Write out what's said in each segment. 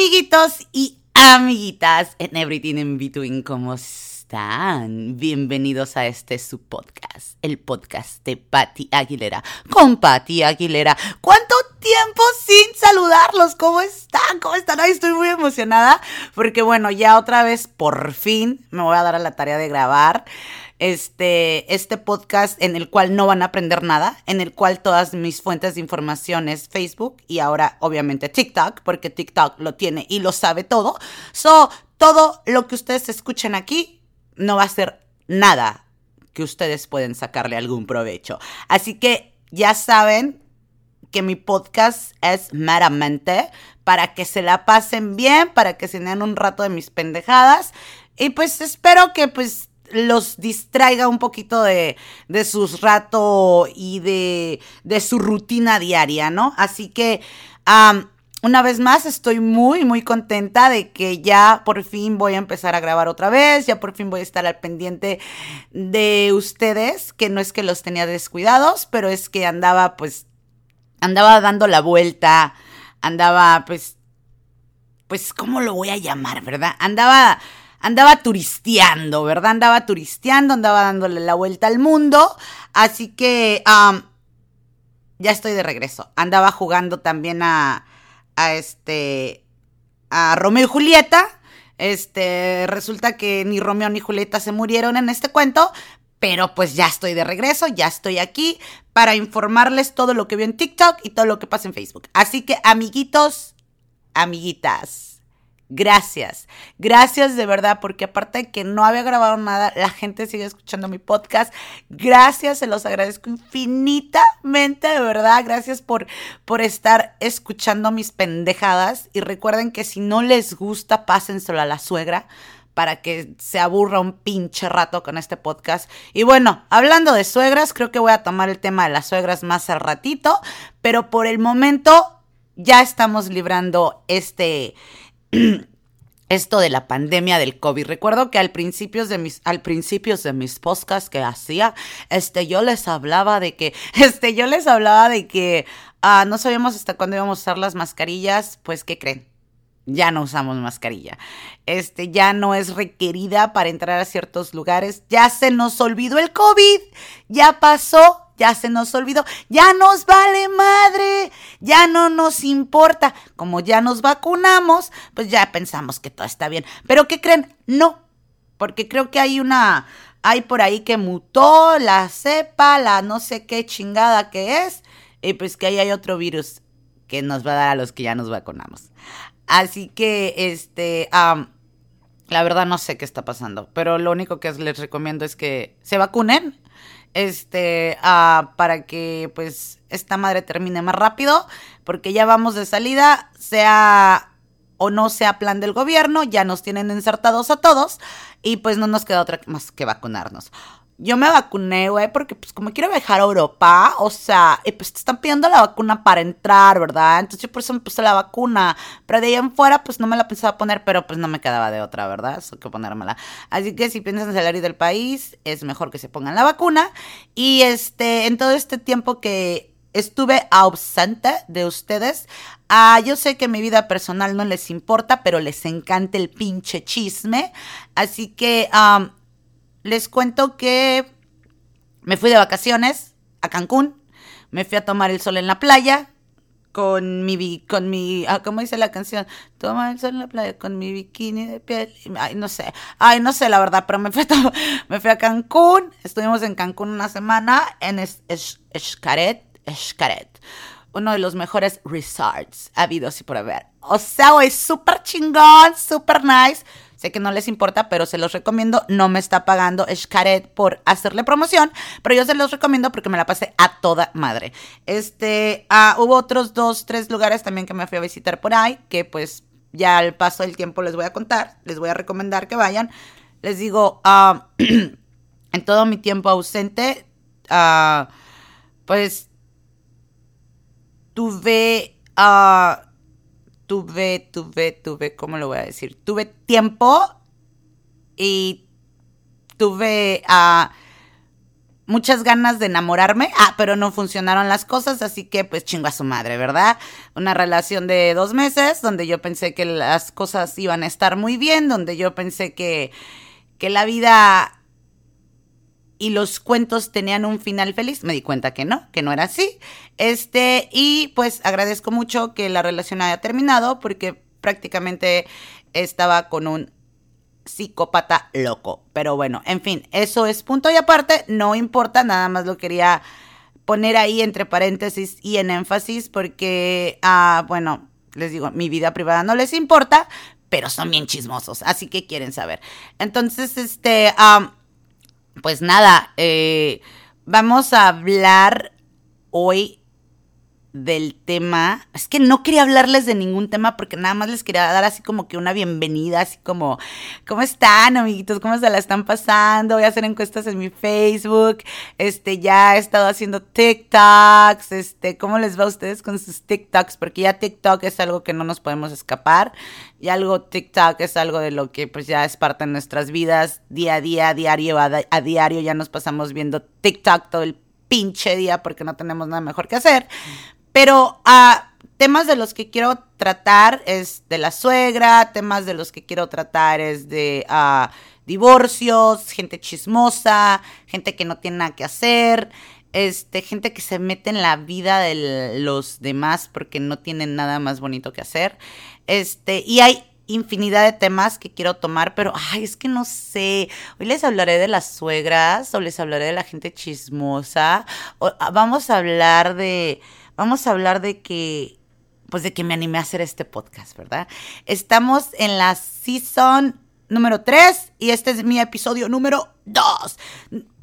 Amiguitos y amiguitas en Everything in Between, ¿cómo están? Bienvenidos a este su podcast, el podcast de Patti Aguilera. Con Patti Aguilera. ¿Cuánto tiempo sin saludarlos? ¿Cómo están? ¿Cómo están? Ay, estoy muy emocionada porque bueno, ya otra vez por fin me voy a dar a la tarea de grabar este, este podcast en el cual no van a aprender nada, en el cual todas mis fuentes de información es Facebook y ahora obviamente TikTok, porque TikTok lo tiene y lo sabe todo. So, todo lo que ustedes escuchen aquí no va a ser nada que ustedes pueden sacarle algún provecho. Así que ya saben que mi podcast es meramente para que se la pasen bien, para que se den un rato de mis pendejadas. Y pues espero que pues los distraiga un poquito de, de sus rato y de, de, su rutina diaria, ¿no? Así que, una vez más, estoy muy, muy contenta de que ya por fin voy a empezar a grabar otra vez, ya por fin voy a estar al pendiente de ustedes, que no es que los tenía descuidados, pero es que andaba pues, andaba dando la vuelta, andaba pues, pues, ¿cómo lo voy a llamar, verdad? Andaba andaba turisteando, ¿verdad? Andaba turisteando, andaba dándole la vuelta al mundo. Así que ya estoy de regreso. Andaba jugando también a, a este, a Romeo y Julieta. Este, resulta que ni Romeo ni Julieta se murieron en este cuento, pero pues ya estoy de regreso, ya estoy aquí para informarles todo lo que veo en TikTok y todo lo que pasa en Facebook. Así que amiguitos, amiguitas Gracias, gracias de verdad, porque aparte de que no había grabado nada, la gente sigue escuchando mi podcast. Gracias, se los agradezco infinitamente, de verdad. Gracias por, por estar escuchando mis pendejadas. Y recuerden que si no les gusta, pásenselo a la suegra para que se aburra un pinche rato con este podcast. Y bueno, hablando de suegras, creo que voy a tomar el tema de las suegras más al ratito, pero por el momento ya estamos librando este esto de la pandemia del COVID. Recuerdo que al principios de mis, al principios de mis podcasts que hacía, este, yo les hablaba de que, este, yo les hablaba de que ah, no sabíamos hasta cuándo íbamos a usar las mascarillas, pues, ¿qué creen? Ya no usamos mascarilla. Este ya no es requerida para entrar a ciertos lugares. Ya se nos olvidó el COVID. Ya pasó ya se nos olvidó, ya nos vale madre, ya no nos importa. Como ya nos vacunamos, pues ya pensamos que todo está bien. Pero ¿qué creen? No, porque creo que hay una, hay por ahí que mutó la cepa, la no sé qué chingada que es, y pues que ahí hay otro virus que nos va a dar a los que ya nos vacunamos. Así que, este, la verdad no sé qué está pasando, pero lo único que les recomiendo es que se vacunen este, uh, para que pues esta madre termine más rápido, porque ya vamos de salida, sea o no sea plan del gobierno, ya nos tienen insertados a todos y pues no nos queda otra más que vacunarnos. Yo me vacuné, güey, porque pues como quiero viajar a Europa, o sea, y pues te están pidiendo la vacuna para entrar, ¿verdad? Entonces yo por eso me puse la vacuna. Pero de ahí en fuera, pues no me la pensaba poner, pero pues no me quedaba de otra, ¿verdad? Eso que ponérmela. Así que si piensan salir del país, es mejor que se pongan la vacuna. Y este, en todo este tiempo que estuve ausente de ustedes. Ah, yo sé que mi vida personal no les importa, pero les encanta el pinche chisme. Así que les cuento que me fui de vacaciones a Cancún, me fui a tomar el sol en la playa con mi con mi ah, ¿cómo dice la canción? Toma el sol en la playa con mi bikini de piel. Ay, no sé. Ay, no sé la verdad, pero me fui a, me fui a Cancún. Estuvimos en Cancún una semana en Escaret, Escaret. Uno de los mejores resorts habidos y por haber. O sea, güey, súper chingón, súper nice Sé que no les importa, pero se los recomiendo. No me está pagando Xcaret por hacerle promoción, pero yo se los recomiendo porque me la pasé a toda madre. Este, ah, hubo otros dos, tres lugares también que me fui a visitar por ahí, que pues ya al paso del tiempo les voy a contar, les voy a recomendar que vayan. Les digo, ah, en todo mi tiempo ausente, ah, pues tuve tuve, tuve, tuve, ¿cómo lo voy a decir? Tuve tiempo y tuve uh, muchas ganas de enamorarme, ah, pero no funcionaron las cosas, así que pues chingo a su madre, ¿verdad? Una relación de dos meses donde yo pensé que las cosas iban a estar muy bien, donde yo pensé que, que la vida y los cuentos tenían un final feliz, me di cuenta que no, que no era así. Este, y pues agradezco mucho que la relación haya terminado porque prácticamente estaba con un psicópata loco. Pero bueno, en fin, eso es punto y aparte, no importa, nada más lo quería poner ahí entre paréntesis y en énfasis porque, ah, bueno, les digo, mi vida privada no les importa, pero son bien chismosos, así que quieren saber. Entonces, este, pues nada, eh, vamos a hablar hoy del tema. Es que no quería hablarles de ningún tema porque nada más les quería dar así como que una bienvenida, así como, ¿cómo están, amiguitos? ¿Cómo se la están pasando? Voy a hacer encuestas en mi Facebook. Este, ya he estado haciendo TikToks. Este, ¿cómo les va a ustedes con sus TikToks? Porque ya TikTok es algo que no nos podemos escapar. Y algo TikTok es algo de lo que pues ya es parte de nuestras vidas. Día a día, diario a, a diario ya nos pasamos viendo TikTok todo el pinche día porque no tenemos nada mejor que hacer. Pero a temas de los que quiero tratar es de la suegra, temas de los que quiero tratar es de uh, divorcios, gente chismosa, gente que no tiene nada que hacer, este, gente que se mete en la vida de los demás porque no tienen nada más bonito que hacer. Este, y hay infinidad de temas que quiero tomar, pero ay, es que no sé. Hoy les hablaré de las suegras o les hablaré de la gente chismosa. Ah, vamos a hablar de vamos a hablar de que, pues de que me animé a hacer este podcast, ¿verdad? Estamos en la season número 3 y este es mi episodio número 2.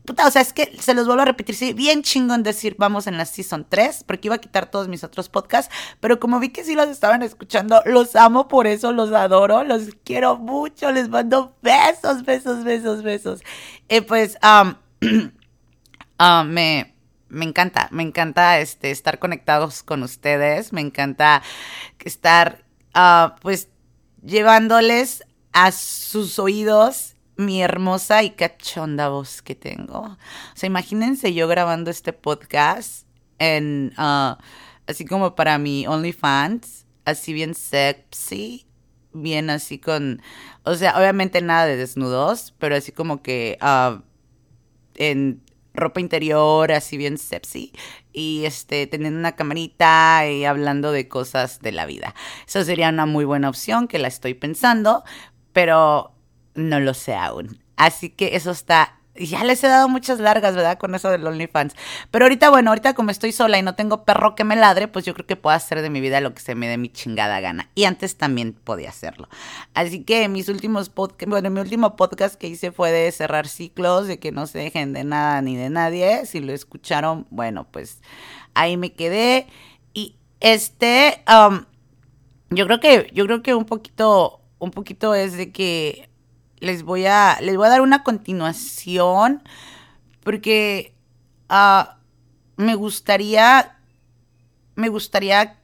Puta, o sea, es que se los vuelvo a repetir, sí, bien chingón decir vamos en la season 3, porque iba a quitar todos mis otros podcasts, pero como vi que sí los estaban escuchando, los amo por eso, los adoro, los quiero mucho, les mando besos, besos, besos, besos. Y pues, um, me me encanta, me encanta este, estar conectados con ustedes, me encanta estar uh, pues llevándoles a sus oídos mi hermosa y cachonda voz que tengo. O sea, imagínense yo grabando este podcast en, uh, así como para mi OnlyFans, así bien sexy, bien así con, o sea, obviamente nada de desnudos, pero así como que uh, en ropa interior, así bien sexy, y este, teniendo una camarita y hablando de cosas de la vida. Eso sería una muy buena opción que la estoy pensando, pero no lo sé aún. Así que eso está ya les he dado muchas largas, ¿verdad? Con eso del OnlyFans. Pero ahorita, bueno, ahorita como estoy sola y no tengo perro que me ladre, pues yo creo que puedo hacer de mi vida lo que se me dé mi chingada gana. Y antes también podía hacerlo. Así que mis últimos podcasts, bueno, mi último podcast que hice fue de cerrar ciclos, de que no se dejen de nada ni de nadie. Si lo escucharon, bueno, pues ahí me quedé. Y este, um, yo creo que, yo creo que un poquito, un poquito es de que les voy a, les voy a dar una continuación porque ah, me gustaría, me gustaría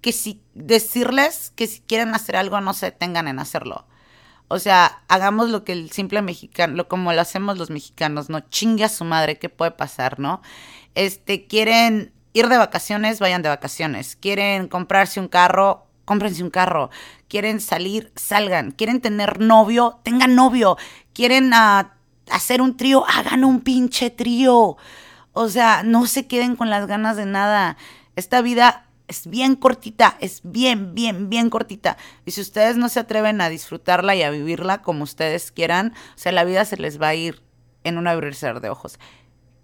que si decirles que si quieren hacer algo no se detengan en hacerlo. O sea, hagamos lo que el simple mexicano, lo como lo hacemos los mexicanos, no chingue a su madre, ¿qué puede pasar, no? Este, quieren ir de vacaciones, vayan de vacaciones. Quieren comprarse un carro, cómprense un carro. Quieren salir, salgan. Quieren tener novio, tengan novio. Quieren ah, hacer un trío, hagan un pinche trío. O sea, no se queden con las ganas de nada. Esta vida es bien cortita, es bien, bien, bien cortita. Y si ustedes no se atreven a disfrutarla y a vivirla como ustedes quieran, o sea, la vida se les va a ir en un abrirse de ojos.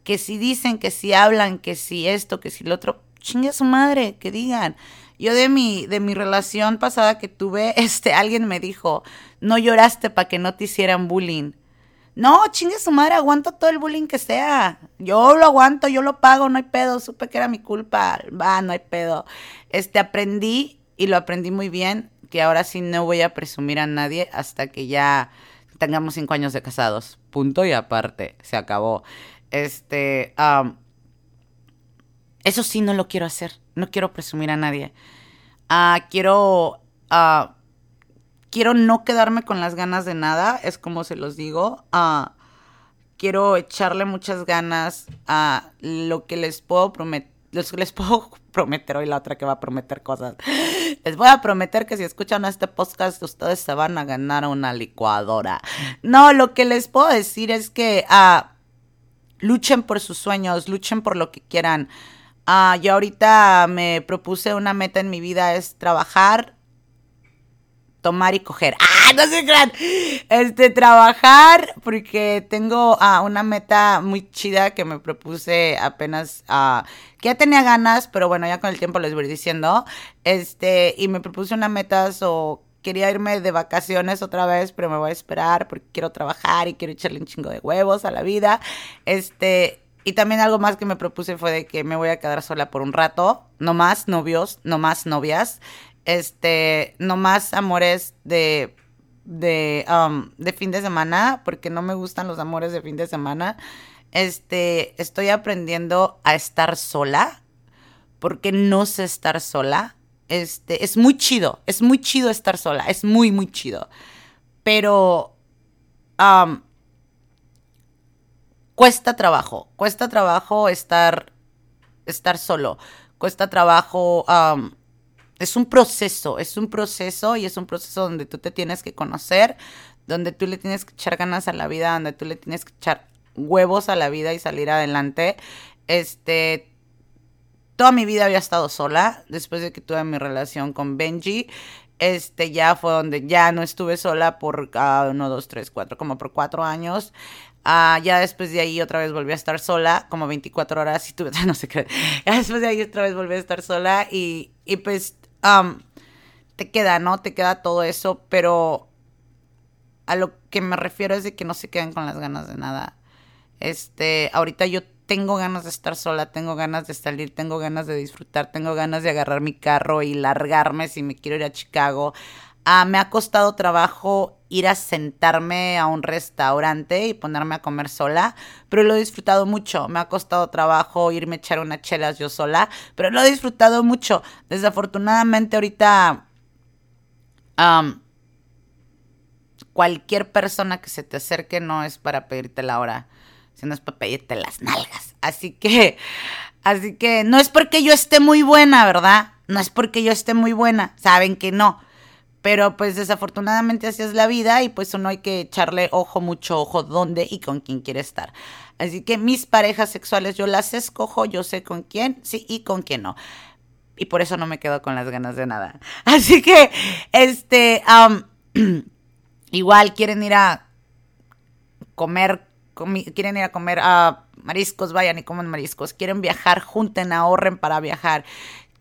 Que si dicen, que si hablan, que si esto, que si lo otro, chingue a su madre, que digan. Yo de mi, de mi relación pasada que tuve, este, alguien me dijo, no lloraste para que no te hicieran bullying. No, chingue su madre, aguanto todo el bullying que sea. Yo lo aguanto, yo lo pago, no hay pedo. Supe que era mi culpa. Va, no hay pedo. Este, aprendí y lo aprendí muy bien, que ahora sí no voy a presumir a nadie hasta que ya tengamos cinco años de casados. Punto y aparte, se acabó. Este, eso sí no lo quiero hacer. No quiero presumir a nadie. Ah, quiero. Ah, quiero no quedarme con las ganas de nada. Es como se los digo. Ah, quiero echarle muchas ganas a lo que les puedo prometer. Les puedo prometer hoy la otra que va a prometer cosas. Les voy a prometer que si escuchan este podcast ustedes se van a ganar una licuadora. No, lo que les puedo decir es que luchen por sus sueños, luchen por lo que quieran. Uh, yo ahorita me propuse una meta en mi vida es trabajar tomar y coger. ¡Ah! No sé, gran. Este, trabajar, porque tengo ah, una meta muy chida que me propuse apenas, ah, que ya tenía ganas, pero bueno, ya con el tiempo les voy diciendo. Este, y me propuse una meta, o quería irme de vacaciones otra vez, pero me voy a esperar porque quiero trabajar y quiero echarle un chingo de huevos a la vida. Este, y también algo más que me propuse fue de que me voy a quedar sola por un rato, no más novios, no más novias este, no más amores de, de, um, de fin de semana, porque no me gustan los amores de fin de semana. Este, estoy aprendiendo a estar sola, porque no sé estar sola. Este, es muy chido, es muy chido estar sola, es muy, muy chido. Pero, um, cuesta trabajo, cuesta trabajo estar, estar solo, cuesta trabajo es un proceso, es un proceso y es un proceso donde tú te tienes que conocer, donde tú le tienes que echar ganas a la vida, donde tú le tienes que echar huevos a la vida y salir adelante. Este, toda mi vida había estado sola después de que tuve mi relación con Benji. Este ya fue donde ya no estuve sola por uh, uno, dos, tres, cuatro, como por cuatro años. Uh, ya después de ahí otra vez volví a estar sola, como 24 horas y tuve, no sé qué. Ya después de ahí otra vez volví a estar sola y, y pues te queda, ¿no? Te queda todo eso, pero a lo que me refiero es de que no se queden con las ganas de nada. Este, ahorita yo tengo ganas de estar sola, tengo ganas de salir, tengo ganas de disfrutar, tengo ganas de agarrar mi carro y largarme si me quiero ir a Chicago. Ah, me ha costado trabajo ir a sentarme a un restaurante y ponerme a comer sola, pero lo he disfrutado mucho. Me ha costado trabajo irme a echar unas chelas yo sola, pero lo he disfrutado mucho. Desafortunadamente ahorita cualquier persona que se te acerque no es para pedirte la hora, sino es para pedirte las nalgas. Así que, así que no es porque yo esté muy buena, ¿verdad? No es porque yo esté muy buena, saben que no pero pues desafortunadamente así es la vida y pues uno hay que echarle ojo, mucho ojo dónde y con quién quiere estar. Así que mis parejas sexuales yo las escojo, yo sé con quién, sí y con quién no. Y por eso no me quedo con las ganas de nada. Así que, este, igual quieren ir a comer, quieren ir a comer a mariscos, vayan y coman mariscos. Quieren viajar, junten, ahorren para viajar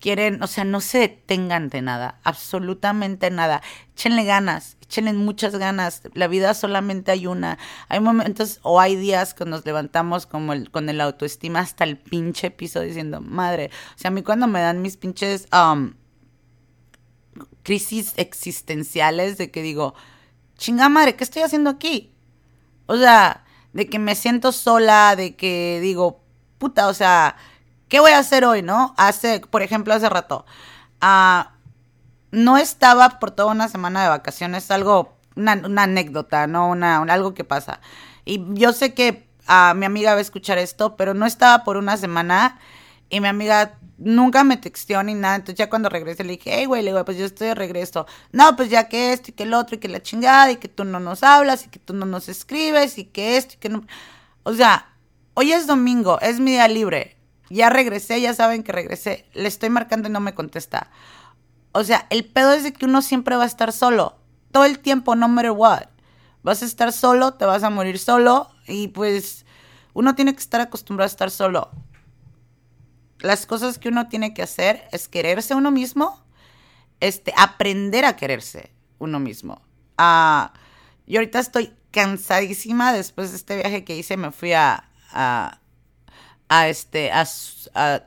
quieren, o sea, no se detengan de nada, absolutamente nada. Échenle ganas, échenle muchas ganas. La vida solamente hay una. Hay momentos o hay días que nos levantamos como el, con el autoestima hasta el pinche piso diciendo, madre, o sea, a mí cuando me dan mis pinches um, crisis existenciales de que digo, chinga madre, ¿qué estoy haciendo aquí? O sea, de que me siento sola, de que digo, puta, o sea, ¿Qué voy a hacer hoy, no? Hace, por ejemplo, hace rato, uh, no estaba por toda una semana de vacaciones, algo, una, anécdota, ¿no? Una, algo que pasa. Y yo sé que a mi amiga va a escuchar esto, pero no estaba por una semana y mi amiga nunca me texteó ni nada. Entonces ya cuando regresé le dije, hey, güey, le digo, pues yo estoy de regreso. No, pues ya que esto y que el otro y que la chingada y que tú no nos hablas y que tú no nos escribes y que esto y que no... O sea, hoy es domingo, es mi día libre ya regresé, ya saben que regresé. Le estoy marcando y no me contesta. O sea, el pedo es de que uno siempre va a estar solo. Todo el tiempo, no matter what. Vas a estar solo, te vas a morir solo. Y pues uno tiene que estar acostumbrado a estar solo. Las cosas que uno tiene que hacer es quererse uno mismo. Este, aprender a quererse uno mismo. Ah, yo ahorita estoy cansadísima después de este viaje que hice. Me fui a este, a, a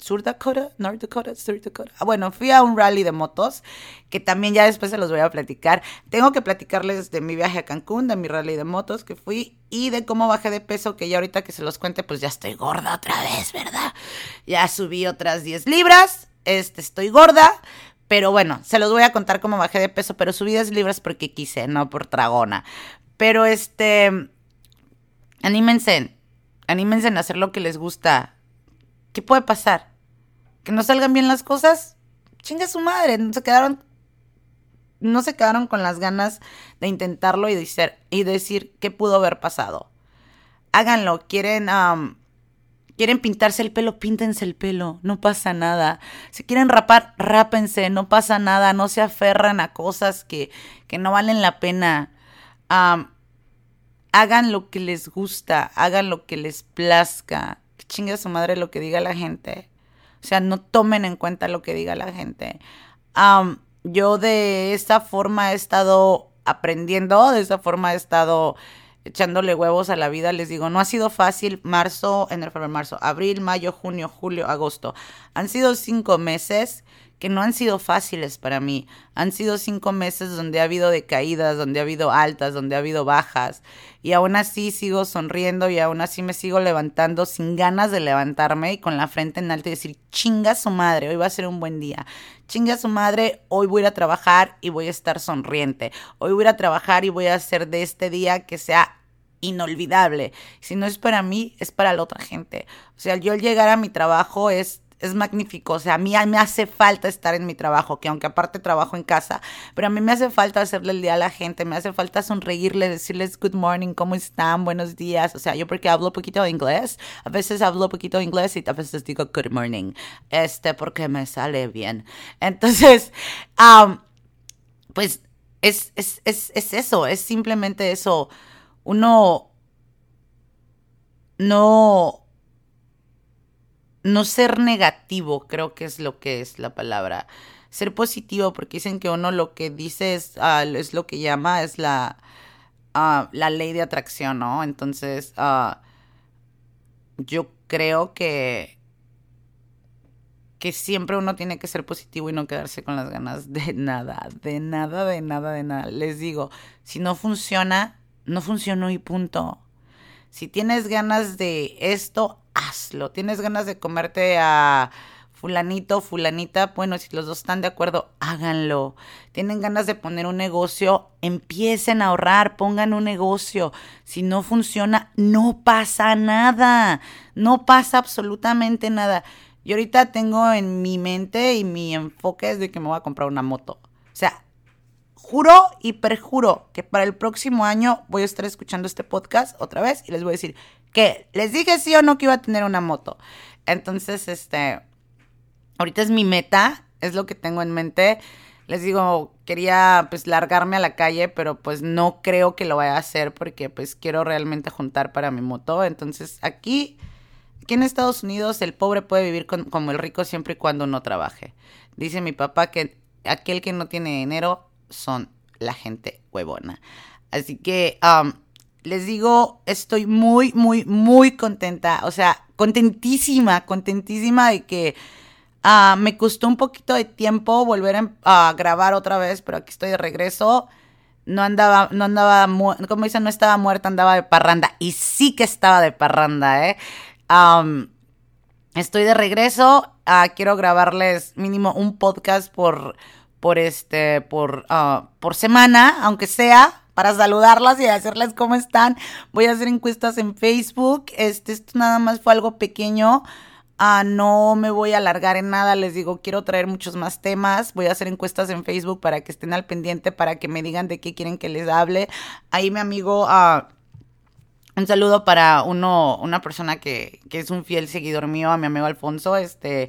Sur Dakota, North Dakota, Sur Dakota. Ah, bueno, fui a un rally de motos que también ya después se los voy a platicar. Tengo que platicarles de mi viaje a Cancún, de mi rally de motos que fui y de cómo bajé de peso, que ya ahorita que se los cuente, pues ya estoy gorda otra vez, ¿verdad? Ya subí otras 10 libras, este, estoy gorda, pero bueno, se los voy a contar cómo bajé de peso, pero subí 10 libras porque quise, no por tragona. Pero este anímense, anímense a hacer lo que les gusta. ¿Qué puede pasar? ¿Que no salgan bien las cosas? Chinga su madre, no se quedaron no se quedaron con las ganas de intentarlo y decir, y decir qué pudo haber pasado. Háganlo, quieren quieren pintarse el pelo, píntense el pelo, no pasa nada. Si quieren rapar, rápense, no pasa nada, no se aferran a cosas que, que no valen la pena. Hagan lo que les gusta, hagan lo que les plazca. Que chingue a su madre lo que diga la gente. O sea, no tomen en cuenta lo que diga la gente. yo de esta forma he estado aprendiendo, de esta forma he estado echándole huevos a la vida, les digo, no ha sido fácil marzo, en el febrero, marzo, abril, mayo, junio, julio, agosto. Han sido cinco meses que no han sido fáciles para mí. Han sido cinco meses donde ha habido decaídas, donde ha habido altas, donde ha habido bajas. Y aún así sigo sonriendo y aún así me sigo levantando sin ganas de levantarme y con la frente en alto y decir, chinga su madre, hoy va a ser un buen día. Chinga su madre, hoy voy a ir a trabajar y voy a estar sonriente. Hoy voy a ir a trabajar y voy a hacer de este día que sea inolvidable. Si no es para mí, es para la otra gente. O sea, yo al llegar a mi trabajo es es magnífico. O sea, a mí me hace falta estar en mi trabajo, que aunque aparte trabajo en casa, pero a mí me hace falta hacerle el día a la gente, me hace falta sonreírle, decirles good morning, ¿cómo están? Buenos días. O sea, yo porque hablo poquito inglés, a veces hablo poquito inglés y a veces digo good morning, este, porque me sale bien. Entonces, pues es, es, es, es eso, es simplemente eso. Uno no no ser negativo, creo que es lo que es la palabra. Ser positivo, porque dicen que uno lo que dice es, ah, es lo que llama, es la, ah, la ley de atracción, ¿no? Entonces, ah, yo creo que, que siempre uno tiene que ser positivo y no quedarse con las ganas de nada, de nada, de nada, de nada. Les digo, si no funciona, no funcionó y punto. Si tienes ganas de esto, hazlo. Tienes ganas de comerte a fulanito, fulanita, bueno, si los dos están de acuerdo, háganlo. Tienen ganas de poner un negocio, empiecen a ahorrar, pongan un negocio. Si no funciona, no pasa nada. No pasa absolutamente nada. Yo ahorita tengo en mi mente y mi enfoque es de que me voy a comprar una moto. Juro y perjuro que para el próximo año voy a estar escuchando este podcast otra vez y les voy a decir, que les dije sí o no que iba a tener una moto. Entonces, este, ahorita es mi meta, es lo que tengo en mente. Les digo, quería pues largarme a la calle, pero pues no creo que lo vaya a hacer porque pues quiero realmente juntar para mi moto. Entonces, aquí, aquí en Estados Unidos, el pobre puede vivir como el rico siempre y cuando no trabaje. Dice mi papá que aquel que no tiene dinero son la gente huevona. Así que, um, les digo, estoy muy, muy, muy contenta. O sea, contentísima, contentísima de que ah, me costó un poquito de tiempo volver em, a, grabar otra vez, pero aquí estoy de regreso. No andaba, no andaba, como dicen, no estaba muerta, andaba de parranda. Y sí que estaba de parranda, ¿eh? estoy de regreso. Ah, quiero grabarles mínimo un podcast por, por este, por, ah, por semana, aunque sea para saludarlas y decirles cómo están. Voy a hacer encuestas en Facebook. Este, esto nada más fue algo pequeño. Ah, no me voy a alargar en nada, les digo, quiero traer muchos más temas. Voy a hacer encuestas en Facebook para que estén al pendiente, para que me digan de qué quieren que les hable. Ahí mi amigo, ah, un saludo para uno, una persona que, que es un fiel seguidor mío, a mi amigo Alfonso. Este,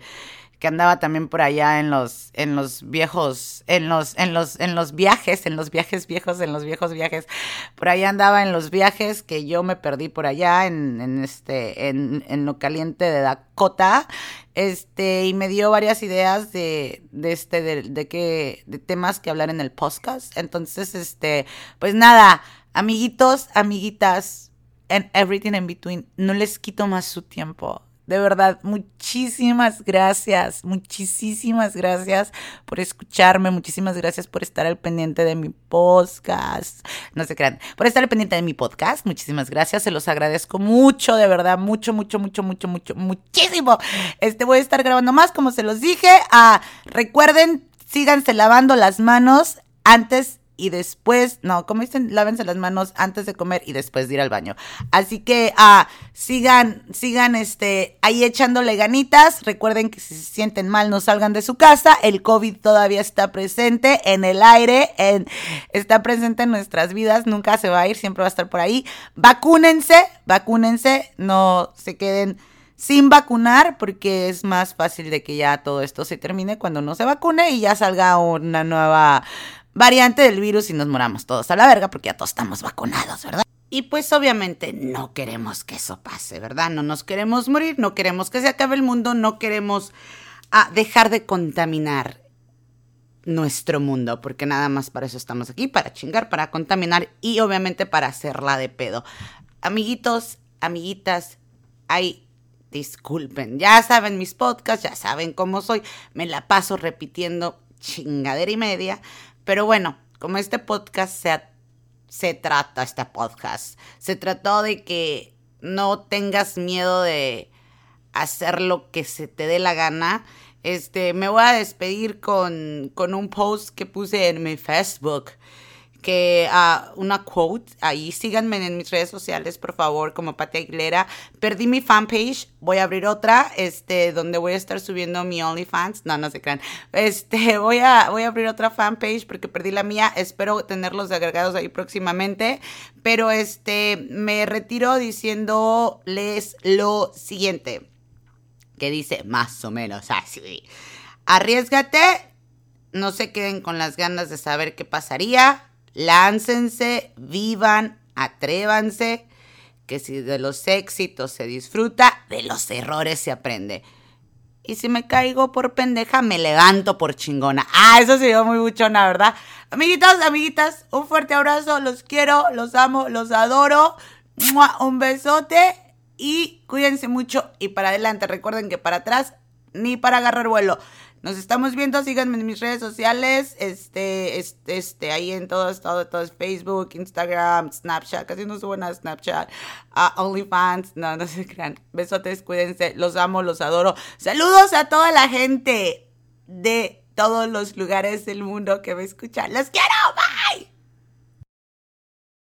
que andaba también por allá en los, en los viejos, en los, en los, en los viajes, en los viajes viejos, en los viejos viajes. Por allá andaba en los viajes que yo me perdí por allá en, en este, en, en lo caliente de Dakota. Este, y me dio varias ideas de, de este, de, de que, de temas que hablar en el podcast. Entonces, este, pues nada, amiguitos, amiguitas, and everything in between, no les quito más su tiempo de verdad, muchísimas gracias, muchísimas gracias por escucharme, muchísimas gracias por estar al pendiente de mi podcast. No se crean, por estar al pendiente de mi podcast, muchísimas gracias, se los agradezco mucho, de verdad, mucho, mucho, mucho, mucho, mucho, muchísimo. Este voy a estar grabando más, como se los dije. Ah, recuerden, síganse lavando las manos antes y después, no, como dicen, lávense las manos antes de comer y después de ir al baño. Así que ah, sigan, sigan este, ahí echándole ganitas. Recuerden que si se sienten mal no salgan de su casa. El COVID todavía está presente en el aire, está presente en nuestras vidas, nunca se va a ir, siempre va a estar por ahí. Vacúnense, vacúnense, no se queden sin vacunar porque es más fácil de que ya todo esto se termine cuando no se vacune y ya salga una nueva variante del virus y nos moramos todos a la verga porque ya todos estamos vacunados, ¿verdad? Y pues obviamente no queremos que eso pase, ¿verdad? No nos queremos morir, no queremos que se acabe el mundo, no queremos ah, dejar de contaminar nuestro mundo, porque nada más para eso estamos aquí, para chingar, para contaminar y obviamente para hacerla de pedo. Amiguitos, amiguitas, hay disculpen, ya saben mis podcasts, ya saben cómo soy, me la paso repitiendo chingadera y media, pero bueno, como este podcast se, se trata, este podcast, se trató de que no tengas miedo de hacer lo que se te dé la gana. Este, me voy a despedir con, con un post que puse en mi Facebook que uh, una quote ahí. Síganme en mis redes sociales, por favor, como Pati Aguilera. Perdí mi fanpage, voy a abrir otra, este, donde voy a estar subiendo mi OnlyFans. No, no se crean. Este, voy a, voy a abrir otra fanpage porque perdí la mía. Espero tenerlos agregados ahí próximamente. Pero este, me retiro diciéndoles lo siguiente. Que dice más o menos así. Arriesgate, no se queden con las ganas de saber qué pasaría láncense, vivan, atrévanse, que si de los éxitos se disfruta, de los errores se aprende. Y si me caigo por pendeja, me levanto por chingona. Ah, eso se dio muy buchona, ¿verdad? Amiguitos, amiguitas, un fuerte abrazo. Los quiero, los amo, los adoro. Un besote y cuídense mucho. Y para adelante, recuerden que para atrás ni para agarrar vuelo. Nos estamos viendo, síganme en mis redes sociales, este, este, este, ahí en todos, todo, todo es Facebook, Instagram, Snapchat, casi no subo nada Snapchat, uh, OnlyFans, no, no se crean. Besotes, cuídense, los amo, los adoro. Saludos a toda la gente de todos los lugares del mundo que me escuchan. ¡Los quiero! ¡Bye!